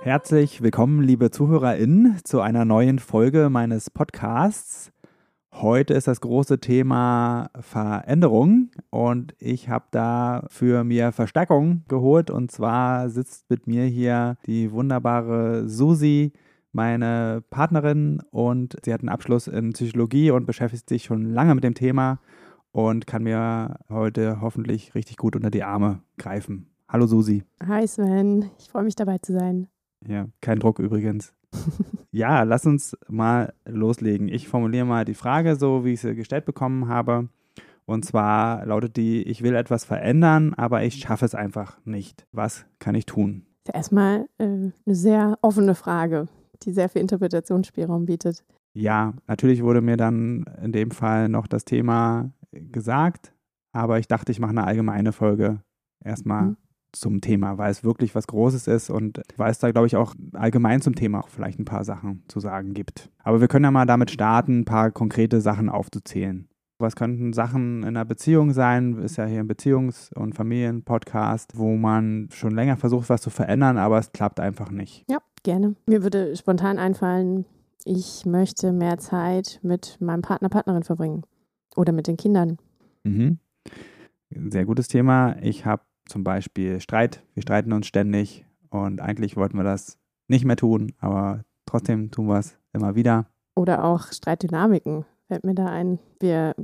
Herzlich willkommen, liebe ZuhörerInnen, zu einer neuen Folge meines Podcasts. Heute ist das große Thema Veränderung und ich habe da für mir Verstärkung geholt und zwar sitzt mit mir hier die wunderbare Susi, meine Partnerin und sie hat einen Abschluss in Psychologie und beschäftigt sich schon lange mit dem Thema und kann mir heute hoffentlich richtig gut unter die Arme greifen. Hallo Susi. Hi Sven, ich freue mich dabei zu sein. Ja, kein Druck übrigens. ja, lass uns mal loslegen. Ich formuliere mal die Frage so, wie ich sie gestellt bekommen habe. Und zwar lautet die, ich will etwas verändern, aber ich schaffe es einfach nicht. Was kann ich tun? Erstmal äh, eine sehr offene Frage, die sehr viel Interpretationsspielraum bietet. Ja, natürlich wurde mir dann in dem Fall noch das Thema gesagt, aber ich dachte, ich mache eine allgemeine Folge erstmal mhm zum Thema, weil es wirklich was Großes ist und weil es da, glaube ich, auch allgemein zum Thema auch vielleicht ein paar Sachen zu sagen gibt. Aber wir können ja mal damit starten, ein paar konkrete Sachen aufzuzählen. Was könnten Sachen in einer Beziehung sein? Ist ja hier ein Beziehungs- und Familienpodcast, wo man schon länger versucht, was zu verändern, aber es klappt einfach nicht. Ja, gerne. Mir würde spontan einfallen, ich möchte mehr Zeit mit meinem Partner, Partnerin verbringen oder mit den Kindern. Mhm. Sehr gutes Thema. Ich habe zum Beispiel Streit. Wir streiten uns ständig und eigentlich wollten wir das nicht mehr tun, aber trotzdem tun wir es immer wieder. Oder auch Streitdynamiken, fällt mir da ein. Wir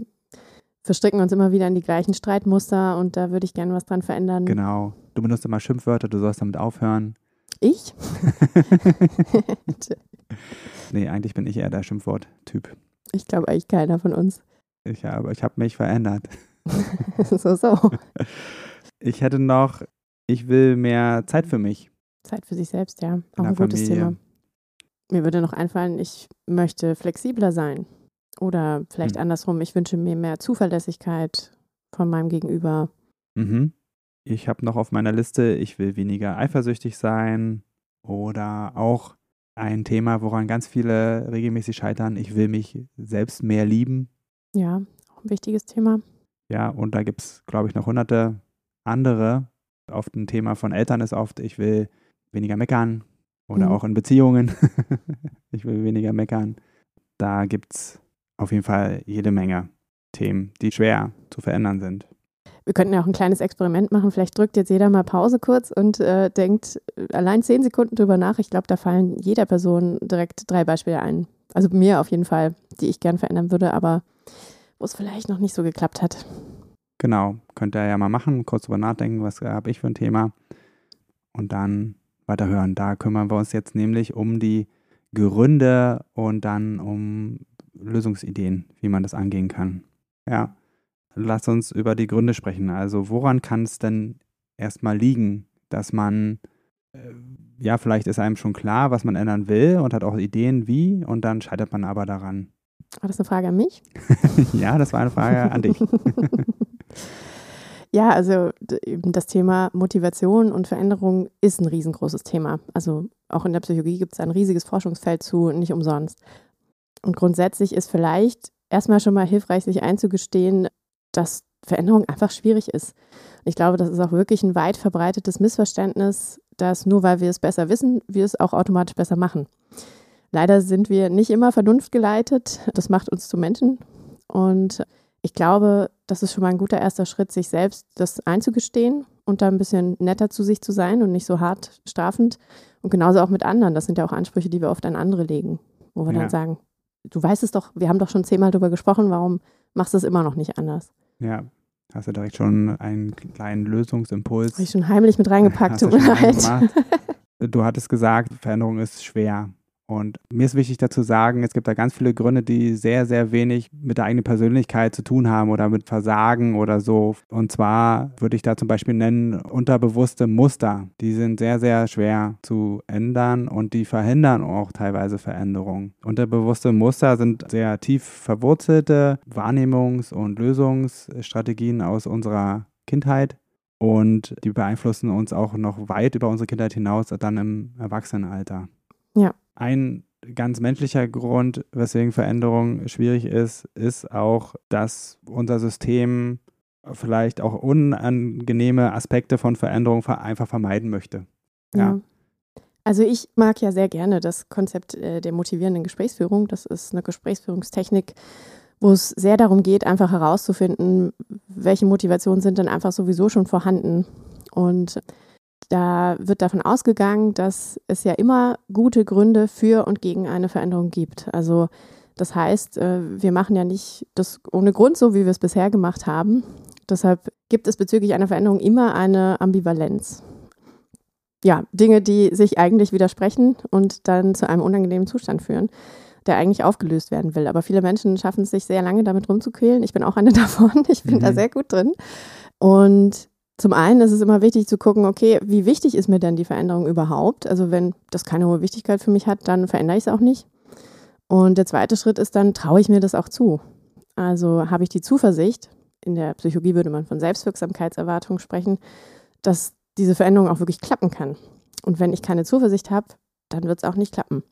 verstricken uns immer wieder in die gleichen Streitmuster und da würde ich gerne was dran verändern. Genau. Du benutzt immer Schimpfwörter, du sollst damit aufhören. Ich? nee, eigentlich bin ich eher der Schimpfwort-Typ. Ich glaube eigentlich keiner von uns. Ich habe, ich habe mich verändert. so, so. Ich hätte noch, ich will mehr Zeit für mich. Zeit für sich selbst, ja. Auch ein gutes Familie. Thema. Mir würde noch einfallen, ich möchte flexibler sein. Oder vielleicht hm. andersrum, ich wünsche mir mehr Zuverlässigkeit von meinem Gegenüber. Mhm. Ich habe noch auf meiner Liste, ich will weniger eifersüchtig sein. Oder auch ein Thema, woran ganz viele regelmäßig scheitern, ich will mich selbst mehr lieben. Ja, auch ein wichtiges Thema. Ja, und da gibt es, glaube ich, noch hunderte andere. Oft ein Thema von Eltern ist oft, ich will weniger meckern oder mhm. auch in Beziehungen. ich will weniger meckern. Da gibt es auf jeden Fall jede Menge Themen, die schwer zu verändern sind. Wir könnten ja auch ein kleines Experiment machen. Vielleicht drückt jetzt jeder mal Pause kurz und äh, denkt äh, allein zehn Sekunden drüber nach. Ich glaube, da fallen jeder Person direkt drei Beispiele ein. Also mir auf jeden Fall, die ich gern verändern würde, aber wo es vielleicht noch nicht so geklappt hat. Genau, könnt ihr ja mal machen, kurz drüber nachdenken, was habe ich für ein Thema und dann weiterhören. Da kümmern wir uns jetzt nämlich um die Gründe und dann um Lösungsideen, wie man das angehen kann. Ja, lass uns über die Gründe sprechen. Also woran kann es denn erstmal liegen, dass man, äh, ja, vielleicht ist einem schon klar, was man ändern will und hat auch Ideen, wie, und dann scheitert man aber daran. War das eine Frage an mich? ja, das war eine Frage an dich. Ja, also das Thema Motivation und Veränderung ist ein riesengroßes Thema. Also auch in der Psychologie gibt es ein riesiges Forschungsfeld zu, nicht umsonst. Und grundsätzlich ist vielleicht erstmal schon mal hilfreich, sich einzugestehen, dass Veränderung einfach schwierig ist. Ich glaube, das ist auch wirklich ein weit verbreitetes Missverständnis, dass nur weil wir es besser wissen, wir es auch automatisch besser machen. Leider sind wir nicht immer vernunftgeleitet. Das macht uns zu Menschen. Und ich glaube, das ist schon mal ein guter erster Schritt, sich selbst das einzugestehen und da ein bisschen netter zu sich zu sein und nicht so hart strafend. Und genauso auch mit anderen. Das sind ja auch Ansprüche, die wir oft an andere legen, wo wir ja. dann sagen, du weißt es doch, wir haben doch schon zehnmal darüber gesprochen, warum machst du es immer noch nicht anders? Ja, hast du direkt schon einen kleinen Lösungsimpuls. Habe ich schon heimlich mit reingepackt, tut mir leid. Du hattest gesagt, Veränderung ist schwer. Und mir ist wichtig dazu sagen, es gibt da ganz viele Gründe, die sehr, sehr wenig mit der eigenen Persönlichkeit zu tun haben oder mit Versagen oder so. Und zwar würde ich da zum Beispiel nennen unterbewusste Muster. Die sind sehr, sehr schwer zu ändern und die verhindern auch teilweise Veränderungen. Unterbewusste Muster sind sehr tief verwurzelte Wahrnehmungs- und Lösungsstrategien aus unserer Kindheit. Und die beeinflussen uns auch noch weit über unsere Kindheit hinaus, dann im Erwachsenenalter. Ja. Ein ganz menschlicher Grund, weswegen Veränderung schwierig ist, ist auch, dass unser System vielleicht auch unangenehme Aspekte von Veränderung einfach vermeiden möchte. Ja. ja. Also ich mag ja sehr gerne das Konzept äh, der motivierenden Gesprächsführung. Das ist eine Gesprächsführungstechnik, wo es sehr darum geht, einfach herauszufinden, welche Motivationen sind denn einfach sowieso schon vorhanden. Und da wird davon ausgegangen, dass es ja immer gute Gründe für und gegen eine Veränderung gibt. Also das heißt, äh, wir machen ja nicht das ohne Grund so, wie wir es bisher gemacht haben. Deshalb gibt es bezüglich einer Veränderung immer eine Ambivalenz. Ja, Dinge, die sich eigentlich widersprechen und dann zu einem unangenehmen Zustand führen, der eigentlich aufgelöst werden will. Aber viele Menschen schaffen es sich sehr lange damit rumzuquälen. Ich bin auch eine davon. Ich bin mhm. da sehr gut drin. Und zum einen ist es immer wichtig zu gucken, okay, wie wichtig ist mir denn die Veränderung überhaupt? Also wenn das keine hohe Wichtigkeit für mich hat, dann verändere ich es auch nicht. Und der zweite Schritt ist dann, traue ich mir das auch zu? Also habe ich die Zuversicht, in der Psychologie würde man von Selbstwirksamkeitserwartung sprechen, dass diese Veränderung auch wirklich klappen kann. Und wenn ich keine Zuversicht habe, dann wird es auch nicht klappen.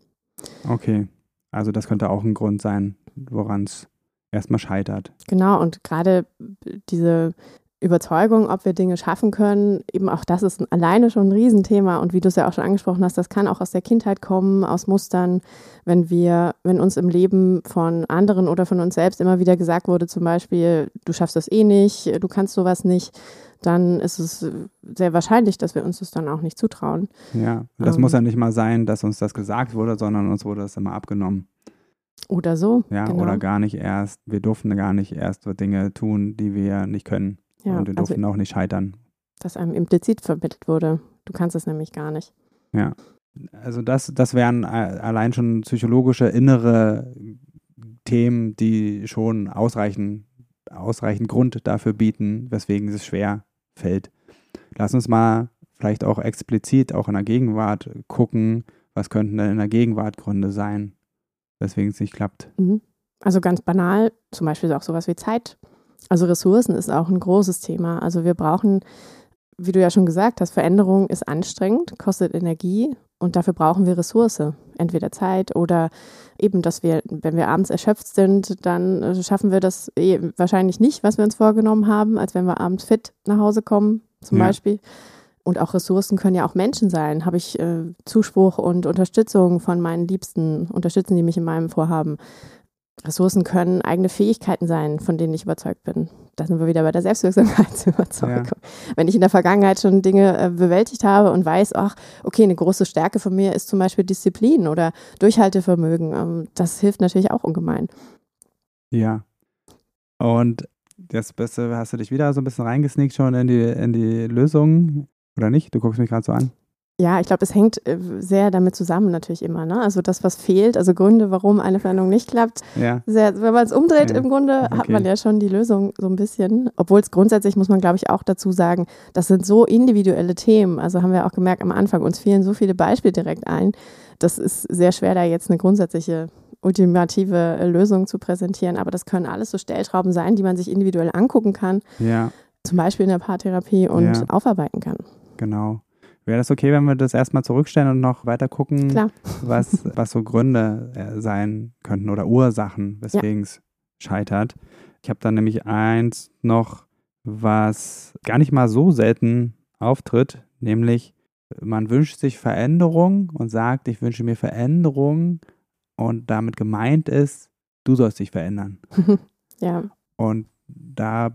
Okay, also das könnte auch ein Grund sein, woran es erstmal scheitert. Genau, und gerade diese Überzeugung, ob wir Dinge schaffen können, eben auch das ist alleine schon ein Riesenthema. Und wie du es ja auch schon angesprochen hast, das kann auch aus der Kindheit kommen, aus Mustern, wenn wir, wenn uns im Leben von anderen oder von uns selbst immer wieder gesagt wurde, zum Beispiel, du schaffst das eh nicht, du kannst sowas nicht, dann ist es sehr wahrscheinlich, dass wir uns das dann auch nicht zutrauen. Ja, das ähm, muss ja nicht mal sein, dass uns das gesagt wurde, sondern uns wurde das immer abgenommen. Oder so. Ja, genau. oder gar nicht erst. Wir durften gar nicht erst Dinge tun, die wir nicht können. Ja, und wir also durften auch nicht scheitern. Dass einem implizit vermittelt wurde. Du kannst es nämlich gar nicht. Ja. Also das, das wären allein schon psychologische innere Themen, die schon ausreichend, ausreichend Grund dafür bieten, weswegen es schwer fällt. Lass uns mal vielleicht auch explizit auch in der Gegenwart gucken, was könnten denn in der Gegenwart Gründe sein, weswegen es nicht klappt. Mhm. Also ganz banal, zum Beispiel auch sowas wie Zeit also Ressourcen ist auch ein großes Thema. Also wir brauchen, wie du ja schon gesagt hast, Veränderung ist anstrengend, kostet Energie und dafür brauchen wir Ressource. Entweder Zeit oder eben, dass wir, wenn wir abends erschöpft sind, dann äh, schaffen wir das eh wahrscheinlich nicht, was wir uns vorgenommen haben, als wenn wir abends fit nach Hause kommen, zum ja. Beispiel. Und auch Ressourcen können ja auch Menschen sein. Habe ich äh, Zuspruch und Unterstützung von meinen Liebsten, unterstützen die mich in meinem Vorhaben? Ressourcen können eigene Fähigkeiten sein, von denen ich überzeugt bin. Da sind wir wieder bei der Selbstwirksamkeitsüberzeugung. Ja. Wenn ich in der Vergangenheit schon Dinge äh, bewältigt habe und weiß, ach, okay, eine große Stärke von mir ist zum Beispiel Disziplin oder Durchhaltevermögen, ähm, das hilft natürlich auch ungemein. Ja. Und bist du, hast du dich wieder so ein bisschen reingesneakt schon in die, in die Lösung, oder nicht? Du guckst mich gerade so an. Ja, ich glaube, es hängt äh, sehr damit zusammen natürlich immer. Ne? Also das, was fehlt, also Gründe, warum eine Veränderung nicht klappt. Ja. Sehr, wenn man es umdreht, ja. im Grunde okay. hat man ja schon die Lösung so ein bisschen. Obwohl es grundsätzlich, muss man glaube ich auch dazu sagen, das sind so individuelle Themen. Also haben wir auch gemerkt am Anfang, uns fielen so viele Beispiele direkt ein. Das ist sehr schwer, da jetzt eine grundsätzliche ultimative Lösung zu präsentieren. Aber das können alles so Stellschrauben sein, die man sich individuell angucken kann. Ja. Zum Beispiel in der Paartherapie und aufarbeiten kann. Genau. Wäre das okay, wenn wir das erstmal zurückstellen und noch weiter gucken, Klar. Was, was so Gründe äh, sein könnten oder Ursachen, weswegen es ja. scheitert? Ich habe dann nämlich eins noch, was gar nicht mal so selten auftritt, nämlich man wünscht sich Veränderung und sagt, ich wünsche mir Veränderung und damit gemeint ist, du sollst dich verändern. ja. Und da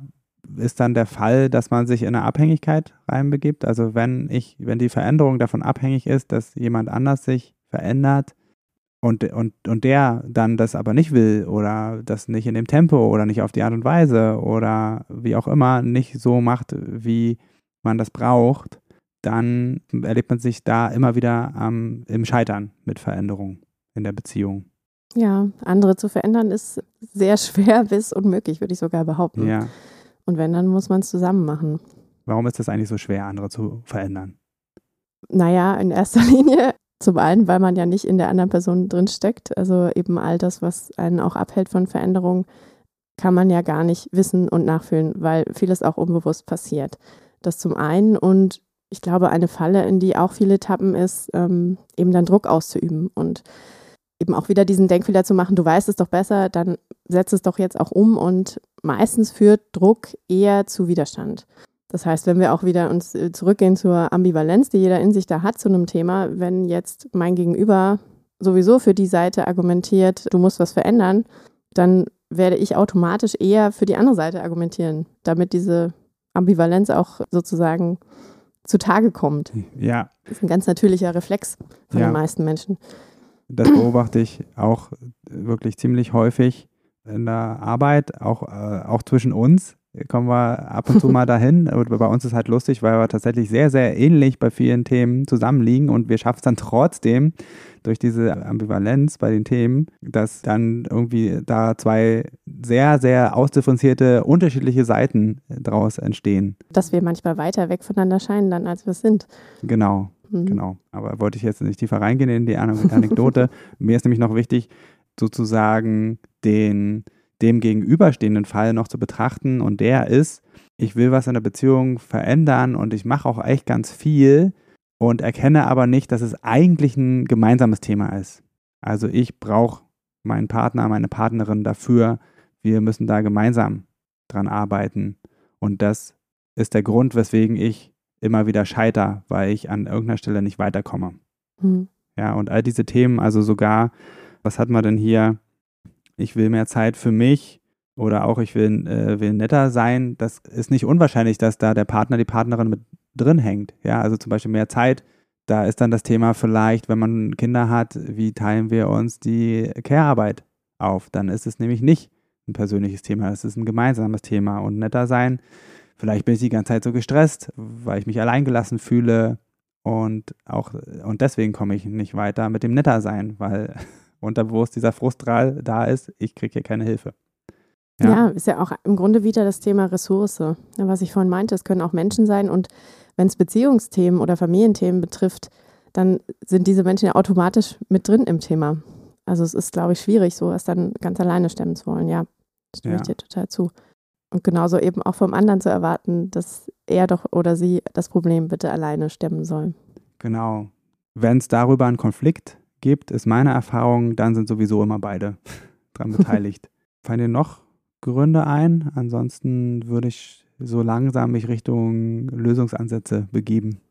ist dann der Fall, dass man sich in eine Abhängigkeit reinbegibt. Also wenn ich, wenn die Veränderung davon abhängig ist, dass jemand anders sich verändert und, und, und der dann das aber nicht will oder das nicht in dem Tempo oder nicht auf die Art und Weise oder wie auch immer nicht so macht, wie man das braucht, dann erlebt man sich da immer wieder ähm, im Scheitern mit Veränderung. in der Beziehung. Ja, andere zu verändern ist sehr schwer bis unmöglich, würde ich sogar behaupten. Ja. Und wenn, dann muss man es zusammen machen. Warum ist es eigentlich so schwer, andere zu verändern? Naja, in erster Linie zum einen, weil man ja nicht in der anderen Person drinsteckt. Also eben all das, was einen auch abhält von Veränderungen, kann man ja gar nicht wissen und nachfühlen, weil vieles auch unbewusst passiert. Das zum einen und ich glaube, eine Falle, in die auch viele tappen, ist, ähm, eben dann Druck auszuüben und eben auch wieder diesen Denkfehler zu machen, du weißt es doch besser, dann setz es doch jetzt auch um und meistens führt Druck eher zu Widerstand. Das heißt, wenn wir auch wieder uns äh, zurückgehen zur Ambivalenz, die jeder in sich da hat zu einem Thema, wenn jetzt mein Gegenüber sowieso für die Seite argumentiert, du musst was verändern, dann werde ich automatisch eher für die andere Seite argumentieren, damit diese Ambivalenz auch sozusagen zutage kommt. Ja. Das ist ein ganz natürlicher Reflex von Ja. den meisten Menschen. Das beobachte ich auch wirklich ziemlich häufig in der Arbeit, auch, äh, auch zwischen uns. Kommen wir ab und zu mal dahin. Und bei uns ist halt lustig, weil wir tatsächlich sehr, sehr ähnlich bei vielen Themen zusammenliegen und wir schaffen es dann trotzdem durch diese Ambivalenz bei den Themen, dass dann irgendwie da zwei sehr, sehr ausdifferenzierte, unterschiedliche Seiten daraus entstehen. Dass wir manchmal weiter weg voneinander scheinen dann, als wir es sind. Genau. Mhm. Genau. Aber wollte ich jetzt nicht tiefer reingehen in die Ane- Anekdote. Mir ist nämlich noch wichtig, sozusagen den dem gegenüberstehenden Fall noch zu betrachten. Und der ist, ich will was in der Beziehung verändern und ich mache auch echt ganz viel und erkenne aber nicht, dass es eigentlich ein gemeinsames Thema ist. Also ich brauche meinen Partner, meine Partnerin dafür. Wir müssen da gemeinsam dran arbeiten. Und das ist der Grund, weswegen ich immer wieder scheiter, weil ich an irgendeiner Stelle nicht weiterkomme. Mhm. Ja, und all diese Themen, also sogar, was hat man denn hier? Ich will mehr Zeit für mich oder auch ich will, äh, will netter sein. Das ist nicht unwahrscheinlich, dass da der Partner, die Partnerin mit drin hängt. Ja, also zum Beispiel mehr Zeit. Da ist dann das Thema vielleicht, wenn man Kinder hat, wie teilen wir uns die Care-Arbeit auf? Dann ist es nämlich nicht ein persönliches Thema, das ist ein gemeinsames Thema. Und netter sein, vielleicht bin ich die ganze Zeit so gestresst, weil ich mich alleingelassen fühle, und auch, und deswegen komme ich nicht weiter mit dem netter sein, weil unterbewusst dieser Frustral da ist, ich kriege hier keine Hilfe. Ja. ist ja auch im Grunde wieder das Thema Ressource. Ja, Was ich vorhin meinte, es können auch Menschen sein und wenn es Beziehungsthemen oder Familienthemen betrifft, dann sind diese Menschen ja automatisch mit drin im Thema. Also es ist, glaube ich, schwierig, sowas dann ganz alleine stemmen zu wollen. Ja, stimme Ja. ich dir total zu. Und genauso eben auch vom anderen zu erwarten, dass er doch oder sie das Problem bitte alleine stemmen soll. Genau. Wenn es darüber einen Konflikt gibt, ist meine Erfahrung, dann sind sowieso immer beide dran beteiligt. Fallen dir noch Gründe ein? Ansonsten würde ich so langsam mich Richtung Lösungsansätze begeben.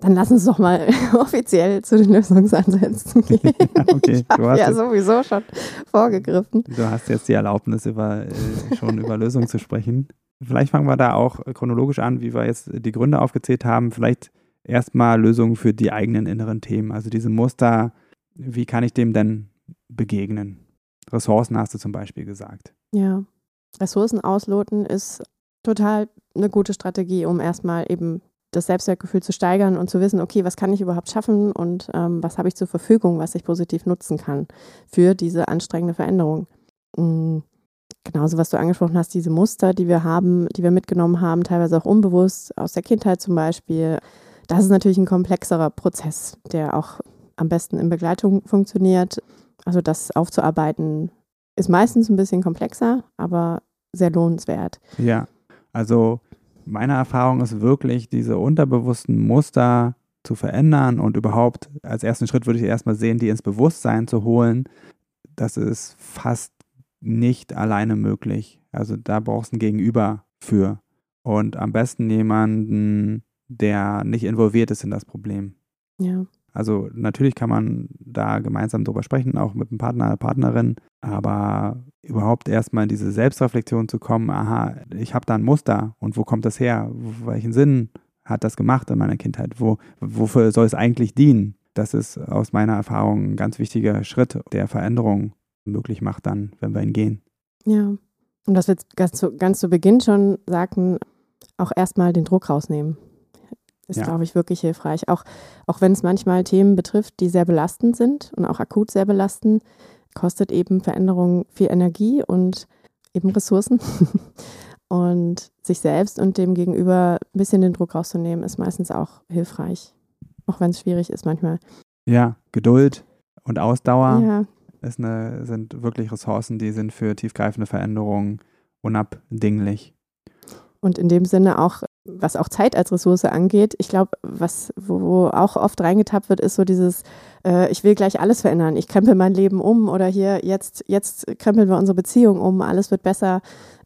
Dann lass uns doch mal offiziell zu den Lösungsansätzen gehen. okay, ich du habe hast ja sowieso schon vorgegriffen. Du hast jetzt die Erlaubnis, über, äh, schon über Lösungen zu sprechen. Vielleicht fangen wir da auch chronologisch an, wie wir jetzt die Gründe aufgezählt haben. Vielleicht erstmal Lösungen für die eigenen inneren Themen. Also diese Muster, wie kann ich dem denn begegnen? Ressourcen hast du zum Beispiel gesagt. Ja, Ressourcen ausloten ist total eine gute Strategie, um erstmal eben das Selbstwertgefühl zu steigern und zu wissen, okay, was kann ich überhaupt schaffen und ähm, was habe ich zur Verfügung, was ich positiv nutzen kann für diese anstrengende Veränderung. Mhm. Genauso, was du angesprochen hast, diese Muster, die wir haben, die wir mitgenommen haben, teilweise auch unbewusst aus der Kindheit zum Beispiel. Das ist natürlich ein komplexerer Prozess, der auch am besten in Begleitung funktioniert. Also das aufzuarbeiten ist meistens ein bisschen komplexer, aber sehr lohnenswert. Ja, also meine Erfahrung ist wirklich, diese unterbewussten Muster zu verändern und überhaupt als ersten Schritt würde ich erstmal sehen, die ins Bewusstsein zu holen. Das ist fast nicht alleine möglich. Also da brauchst du ein Gegenüber für. Und am besten jemanden, der nicht involviert ist in das Problem. Ja, Also natürlich kann man da gemeinsam drüber sprechen, auch mit dem Partner, Partnerin, aber überhaupt erstmal in diese Selbstreflexion zu kommen, aha, ich habe da ein Muster und wo kommt das her? Welchen Sinn hat das gemacht in meiner Kindheit? Wo, wofür soll es eigentlich dienen? Das ist aus meiner Erfahrung ein ganz wichtiger Schritt, der Veränderung möglich macht dann, wenn wir ihn gehen. ja. Und was wir jetzt ganz zu, ganz zu Beginn schon sagten, auch erstmal den Druck rausnehmen. Ist, ja. glaube ich, wirklich hilfreich. Auch, auch wenn es manchmal Themen betrifft, die sehr belastend sind und auch akut sehr belastend, kostet eben Veränderung viel Energie und eben Ressourcen. und sich selbst und dem Gegenüber ein bisschen den Druck rauszunehmen, ist meistens auch hilfreich. Auch wenn es schwierig ist manchmal. Ja, Geduld und Ausdauer ja. ist eine, sind wirklich Ressourcen, die sind für tiefgreifende Veränderungen unabdinglich. Und in dem Sinne auch, was auch Zeit als Ressource angeht, ich glaube, was wo auch oft reingetappt wird, ist so dieses, äh, ich will gleich alles verändern, ich krempel mein Leben um oder hier jetzt, jetzt krempeln wir unsere Beziehung um, alles wird besser.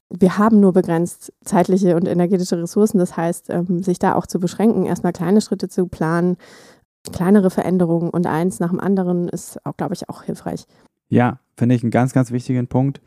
Wir haben nur begrenzt zeitliche und energetische Ressourcen. Das heißt, ähm, sich da auch zu beschränken, erstmal kleine Schritte zu planen, kleinere Veränderungen und eins nach dem anderen ist auch, glaube ich, auch hilfreich. Ja, finde ich einen ganz, ganz wichtigen Punkt.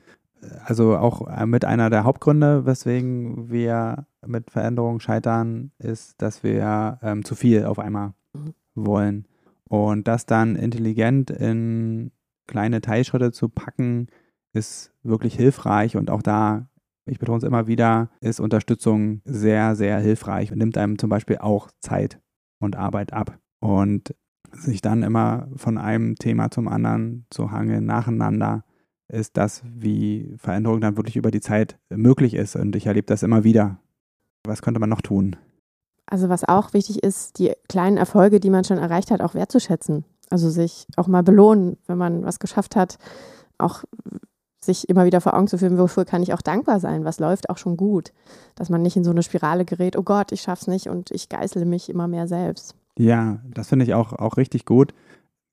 Also auch äh, mit einer der Hauptgründe, weswegen wir mit Veränderungen scheitern, ist, dass wir ähm, zu viel auf einmal mhm. wollen. Und das dann intelligent in kleine Teilschritte zu packen, ist wirklich hilfreich. Und auch da, ich betone es immer wieder, ist Unterstützung sehr, sehr hilfreich und nimmt einem zum Beispiel auch Zeit und Arbeit ab. Und sich dann immer von einem Thema zum anderen zu hangeln, nacheinander, ist das, wie Veränderung dann wirklich über die Zeit möglich ist. Und ich erlebe das immer wieder. Was könnte man noch tun? Also was auch wichtig ist, die kleinen Erfolge, die man schon erreicht hat, auch wertzuschätzen. Also sich auch mal belohnen, wenn man was geschafft hat, auch sich immer wieder vor Augen zu führen, wofür kann ich auch dankbar sein, was läuft auch schon gut. Dass man nicht in so eine Spirale gerät, oh Gott, ich schaff's nicht und ich geißle mich immer mehr selbst. Ja, das finde ich auch, auch richtig gut.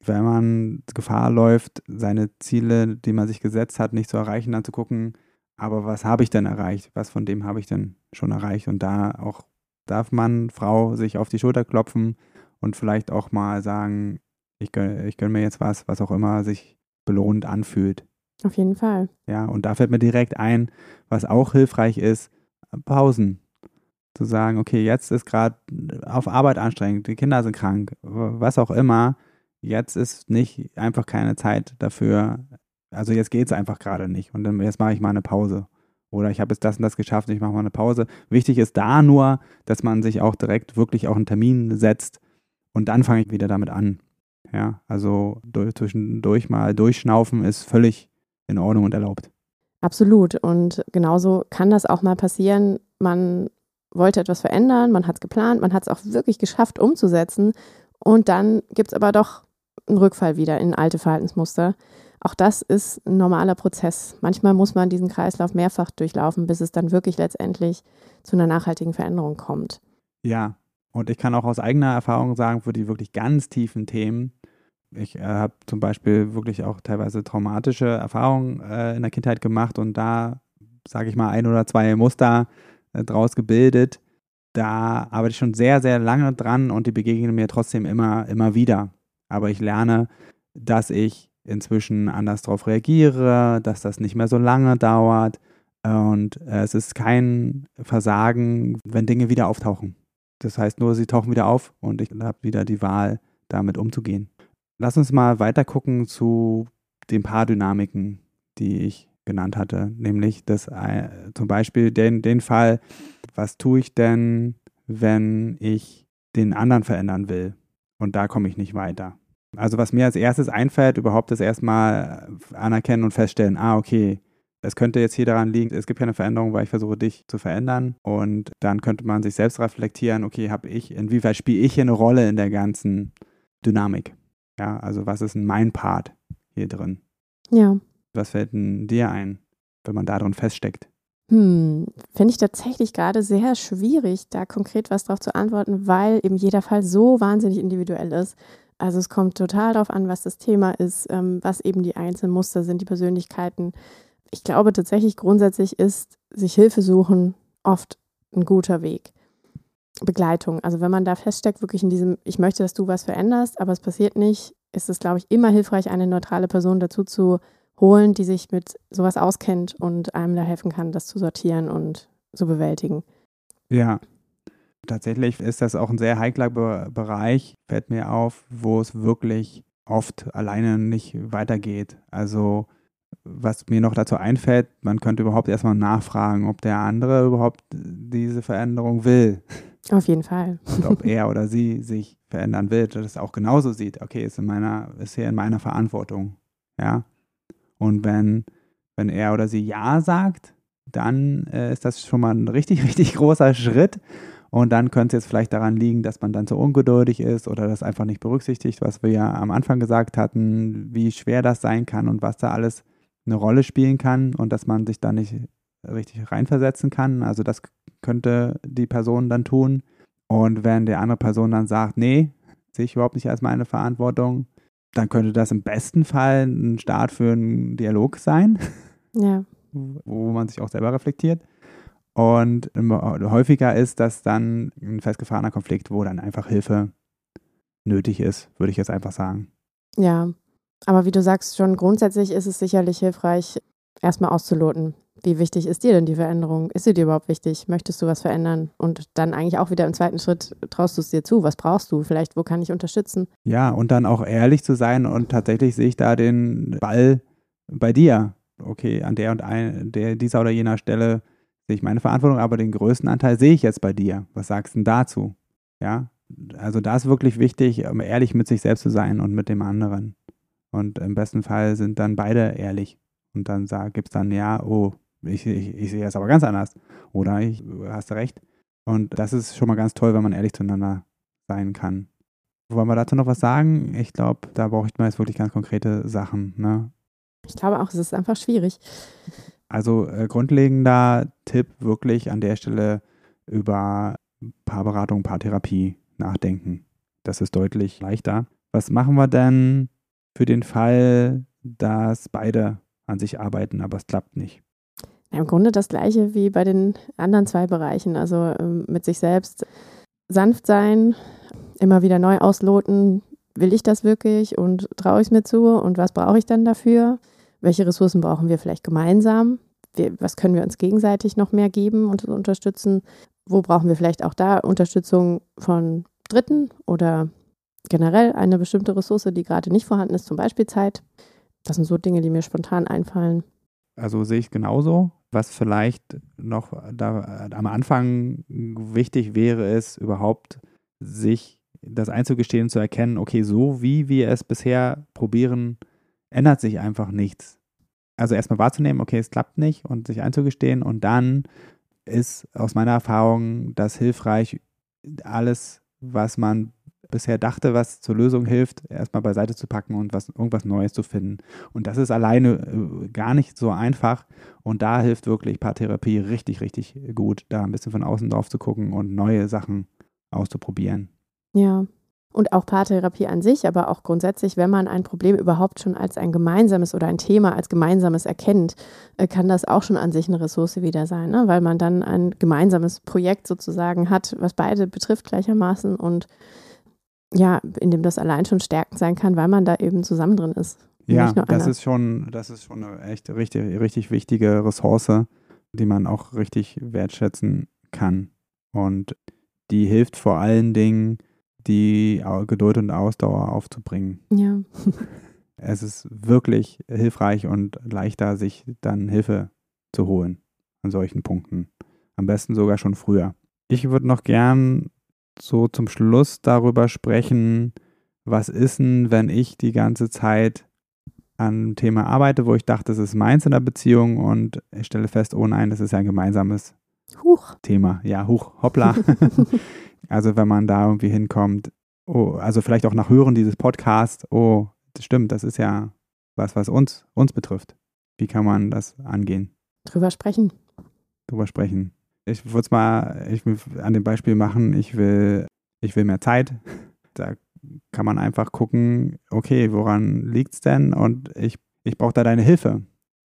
Wenn man Gefahr läuft, seine Ziele, die man sich gesetzt hat, nicht zu erreichen, dann zu gucken, aber was habe ich denn erreicht? Was von dem habe ich denn schon erreicht? Und da auch darf man, Frau, sich auf die Schulter klopfen und vielleicht auch mal sagen, ich gönne, ich gönne mir jetzt was, was auch immer sich belohnt anfühlt. Auf jeden Fall. Ja, und da fällt mir direkt ein, was auch hilfreich ist, Pausen zu sagen, okay, jetzt ist gerade auf Arbeit anstrengend, die Kinder sind krank, was auch immer. Jetzt ist nicht einfach keine Zeit dafür. Also jetzt geht es einfach gerade nicht. Und dann jetzt mache ich mal eine Pause. Oder ich habe jetzt das und das geschafft, ich mache mal eine Pause. Wichtig ist da nur, dass man sich auch direkt wirklich auch einen Termin setzt und dann fange ich wieder damit an. Ja, also durch, zwischendurch mal durchschnaufen ist völlig in Ordnung und erlaubt. Absolut. Und genauso kann das auch mal passieren. Man wollte etwas verändern, man hat es geplant, man hat es auch wirklich geschafft umzusetzen und dann gibt es aber doch einen Rückfall wieder in alte Verhaltensmuster. Auch das ist ein normaler Prozess. Manchmal muss man diesen Kreislauf mehrfach durchlaufen, bis es dann wirklich letztendlich zu einer nachhaltigen Veränderung kommt. Ja, und ich kann auch aus eigener Erfahrung sagen, für die wirklich ganz tiefen Themen, ich äh, habe zum Beispiel wirklich auch teilweise traumatische Erfahrungen äh, in der Kindheit gemacht und da, sage ich mal, ein oder zwei Muster äh, draus gebildet. Da arbeite ich schon sehr, sehr lange dran und die begegnen mir trotzdem immer, immer wieder. Aber ich lerne, dass ich inzwischen anders darauf reagiere, dass das nicht mehr so lange dauert und äh, es ist kein Versagen, wenn Dinge wieder auftauchen. Das heißt nur, sie tauchen wieder auf und ich habe wieder die Wahl, damit umzugehen. Lass uns mal weiter gucken zu den paar Dynamiken, die ich genannt hatte, nämlich das äh, zum Beispiel den, den Fall, was tue ich denn, wenn ich den anderen verändern will und da komme ich nicht weiter. Also was mir als erstes einfällt, überhaupt das erstmal anerkennen und feststellen, ah, okay, es könnte jetzt hier daran liegen, es gibt keine Veränderung, weil ich versuche, dich zu verändern. Und dann könnte man sich selbst reflektieren, okay, habe ich, inwieweit spiele ich hier eine Rolle in der ganzen Dynamik? Ja, also was ist denn mein Part hier drin? Ja. Was fällt denn dir ein, wenn man darin feststeckt? Hm, finde ich tatsächlich gerade sehr schwierig, da konkret was drauf zu antworten, weil eben jeder Fall so wahnsinnig individuell ist. Also es kommt total darauf an, was das Thema ist, ähm, was eben die einzelnen Muster sind, die Persönlichkeiten. Ich glaube tatsächlich grundsätzlich ist sich Hilfe suchen oft ein guter Weg. Begleitung. Also wenn man da feststeckt, wirklich in diesem, ich möchte, dass du was veränderst, aber es passiert nicht, ist es, glaube ich, immer hilfreich, eine neutrale Person dazu zu holen, die sich mit sowas auskennt und einem da helfen kann, das zu sortieren und zu bewältigen. Ja, tatsächlich ist das auch ein sehr heikler Be Bereich, fällt mir auf, wo es wirklich oft alleine nicht weitergeht. Also was mir noch dazu einfällt, man könnte überhaupt erstmal nachfragen, ob der andere überhaupt diese Veränderung will. Auf jeden Fall. Und ob er oder sie sich verändern will, dass es auch genauso sieht, okay, ist in meiner, ist hier in meiner Verantwortung. Ja. Und wenn, wenn er oder sie Ja sagt, dann äh, ist das schon mal ein richtig, richtig großer Schritt. Und dann könnte es jetzt vielleicht daran liegen, dass man dann zu ungeduldig ist oder das einfach nicht berücksichtigt, was wir ja am Anfang gesagt hatten, wie schwer das sein kann und was da alles eine Rolle spielen kann und dass man sich da nicht richtig reinversetzen kann. Also das könnte die Person dann tun. Und wenn die andere Person dann sagt, nee, sehe ich überhaupt nicht als meine Verantwortung, dann könnte das im besten Fall ein Start für einen Dialog sein. Ja. Wo man sich auch selber reflektiert. Und häufiger ist das dann ein festgefahrener Konflikt, wo dann einfach Hilfe nötig ist, würde ich jetzt einfach sagen. Ja, aber wie du sagst, schon grundsätzlich ist es sicherlich hilfreich, erstmal auszuloten. Wie wichtig ist dir denn die Veränderung? Ist sie dir überhaupt wichtig? Möchtest du was verändern? Und dann eigentlich auch wieder im zweiten Schritt traust du es dir zu. Was brauchst du? Vielleicht, wo kann ich unterstützen? Ja, und dann auch ehrlich zu sein und tatsächlich sehe ich da den Ball bei dir. Okay, an der und ein, der, dieser oder jener Stelle ich meine Verantwortung, aber den größten Anteil sehe ich jetzt bei dir. Was sagst du denn dazu? Ja, also da ist wirklich wichtig, ehrlich mit sich selbst zu sein und mit dem anderen. Und im besten Fall sind dann beide ehrlich. Und dann gibt es dann, ja, oh, ich, ich, ich sehe es aber ganz anders. Oder ich hast du recht. Und das ist schon mal ganz toll, wenn man ehrlich zueinander sein kann. Wollen wir dazu noch was sagen? Ich glaube, da brauche ich mal jetzt wirklich ganz konkrete Sachen. Ne? Ich glaube auch, es ist einfach schwierig. Also äh, grundlegender Tipp wirklich an der Stelle über Paarberatung, Paartherapie nachdenken. Das ist deutlich leichter. Was machen wir denn für den Fall, dass beide an sich arbeiten, aber es klappt nicht? Im Grunde das gleiche wie bei den anderen zwei Bereichen. Also ähm, mit sich selbst sanft sein, immer wieder neu ausloten. Will ich das wirklich und traue ich es mir zu und was brauche ich dann dafür? Welche Ressourcen brauchen wir vielleicht gemeinsam, wir, was können wir uns gegenseitig noch mehr geben und unterstützen, wo brauchen wir vielleicht auch da Unterstützung von Dritten oder generell eine bestimmte Ressource, die gerade nicht vorhanden ist, zum Beispiel Zeit. Das sind so Dinge, die mir spontan einfallen. Also sehe ich genauso. Was vielleicht noch da, am Anfang wichtig wäre, ist überhaupt sich das einzugestehen, zu erkennen, okay, so wie wir es bisher probieren, ändert sich einfach nichts. Also erstmal wahrzunehmen, okay, es klappt nicht und sich einzugestehen und dann ist aus meiner Erfahrung das hilfreich, alles, was man bisher dachte, was zur Lösung hilft, erstmal beiseite zu packen und was, irgendwas Neues zu finden. Und das ist alleine äh, gar nicht so einfach. Und da hilft wirklich Paartherapie richtig, richtig gut, da ein bisschen von außen drauf zu gucken und neue Sachen auszuprobieren. Ja, und auch Paartherapie an sich, aber auch grundsätzlich, wenn man ein Problem überhaupt schon als ein gemeinsames oder ein Thema als gemeinsames erkennt, äh, kann das auch schon an sich eine Ressource wieder sein, ne? weil man dann ein gemeinsames Projekt sozusagen hat, was beide betrifft gleichermaßen und ja, in dem das allein schon stärkend sein kann, weil man da eben zusammen drin ist. Ja, das ist schon, das ist schon eine echt richtig, richtig wichtige Ressource, die man auch richtig wertschätzen kann. Und die hilft vor allen Dingen, die Geduld und Ausdauer aufzubringen. Ja. es ist wirklich hilfreich und leichter, sich dann Hilfe zu holen an solchen Punkten. Am besten sogar schon früher. Ich würde noch gern so zum Schluss darüber sprechen, was ist denn, wenn ich die ganze Zeit an einem Thema arbeite, wo ich dachte, das ist meins in der Beziehung und ich stelle fest, oh nein, das ist ja ein gemeinsames Huch. Thema. Ja, huch, hoppla. Also wenn man da irgendwie hinkommt, oh, also vielleicht auch nach Hören dieses Podcasts, oh, das stimmt, das ist ja was, was uns, uns betrifft. Wie kann man das angehen? Drüber sprechen. Drüber sprechen. Ich würde es mal ich will an dem Beispiel machen, ich will, ich will mehr Zeit. Da kann man einfach gucken, okay, woran liegt es denn? Und ich, ich brauche da deine Hilfe.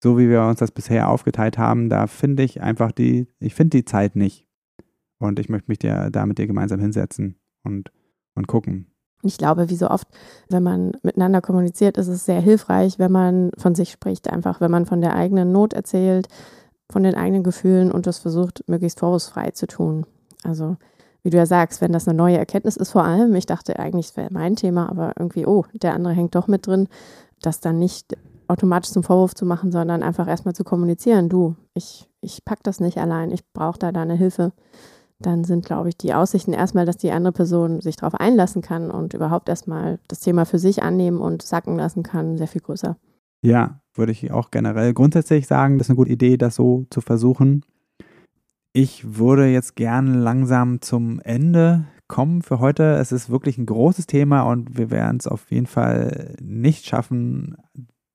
So wie wir uns das bisher aufgeteilt haben, da finde ich einfach die, ich finde die Zeit nicht. Und ich möchte mich dir, da mit dir gemeinsam hinsetzen und, und gucken. Ich glaube, wie so oft, wenn man miteinander kommuniziert, ist es sehr hilfreich, wenn man von sich spricht, einfach wenn man von der eigenen Not erzählt, von den eigenen Gefühlen und das versucht, möglichst vorwurfsfrei zu tun. Also, wie du ja sagst, wenn das eine neue Erkenntnis ist, vor allem, ich dachte eigentlich, es wäre mein Thema, aber irgendwie, oh, der andere hängt doch mit drin, das dann nicht automatisch zum Vorwurf zu machen, sondern einfach erstmal zu kommunizieren, du, ich, ich pack das nicht allein, ich brauche da deine Hilfe dann sind, glaube ich, die Aussichten erstmal, dass die andere Person sich darauf einlassen kann und überhaupt erstmal das Thema für sich annehmen und sacken lassen kann, sehr viel größer. Ja, würde ich auch generell grundsätzlich sagen, das ist eine gute Idee, das so zu versuchen. Ich würde jetzt gerne langsam zum Ende kommen für heute. Es ist wirklich ein großes Thema und wir werden es auf jeden Fall nicht schaffen,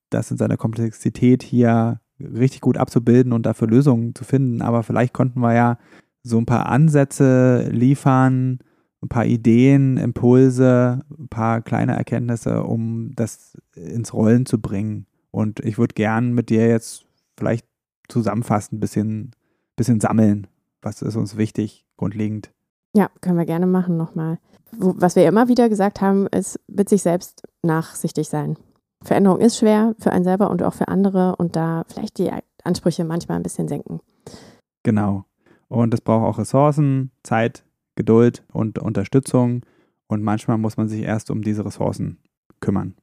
das in seiner Komplexität hier richtig gut abzubilden und dafür Lösungen zu finden. Aber vielleicht konnten wir ja so ein paar Ansätze liefern, ein paar Ideen, Impulse, ein paar kleine Erkenntnisse, um das ins Rollen zu bringen. Und ich würde gern mit dir jetzt vielleicht zusammenfassen, ein bisschen, bisschen sammeln. Was ist uns wichtig, grundlegend? Ja, können wir gerne machen nochmal. Was wir immer wieder gesagt haben, ist mit sich selbst nachsichtig sein. Veränderung ist schwer für einen selber und auch für andere und da vielleicht die Ansprüche manchmal ein bisschen senken. Genau. Und es braucht auch Ressourcen, Zeit, Geduld und Unterstützung. Und manchmal muss man sich erst um diese Ressourcen kümmern.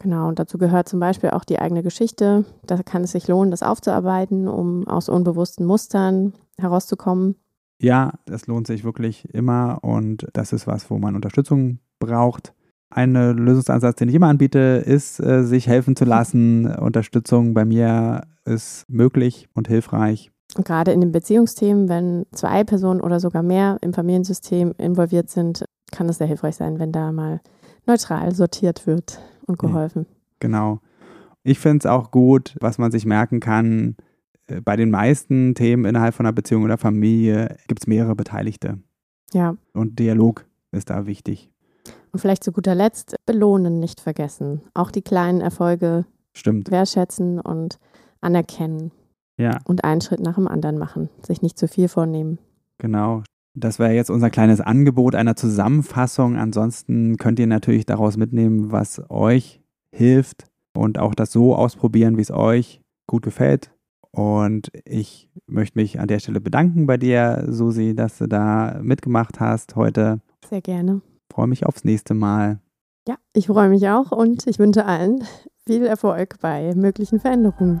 Genau, und dazu gehört zum Beispiel auch die eigene Geschichte. Da kann es sich lohnen, das aufzuarbeiten, um aus unbewussten Mustern herauszukommen. Ja, das lohnt sich wirklich immer und das ist was, wo man Unterstützung braucht. Ein Lösungsansatz, den ich immer anbiete, ist, äh, sich helfen zu lassen. Unterstützung bei mir ist möglich und hilfreich. Und gerade in den Beziehungsthemen, wenn zwei Personen oder sogar mehr im Familiensystem involviert sind, kann es sehr hilfreich sein, wenn da mal neutral sortiert wird und geholfen. Genau. Ich finde es auch gut, was man sich merken kann, äh, bei den meisten Themen innerhalb von einer Beziehung oder Familie gibt es mehrere Beteiligte. Ja. Und Dialog ist da wichtig. Und vielleicht zu guter Letzt, belohnen nicht vergessen. Auch die kleinen Erfolge Stimmt. wertschätzen und anerkennen. Ja. Und einen Schritt nach dem anderen machen. Sich nicht zu viel vornehmen. Genau. Das wäre jetzt unser kleines Angebot einer Zusammenfassung. Ansonsten könnt ihr natürlich daraus mitnehmen, was euch hilft und auch das so ausprobieren, wie es euch gut gefällt. Und ich möchte mich an der Stelle bedanken bei dir, Susi, dass du da mitgemacht hast heute. Sehr gerne freue mich aufs nächste Mal. Ja, ich freue mich auch und ich wünsche allen viel Erfolg bei möglichen Veränderungen.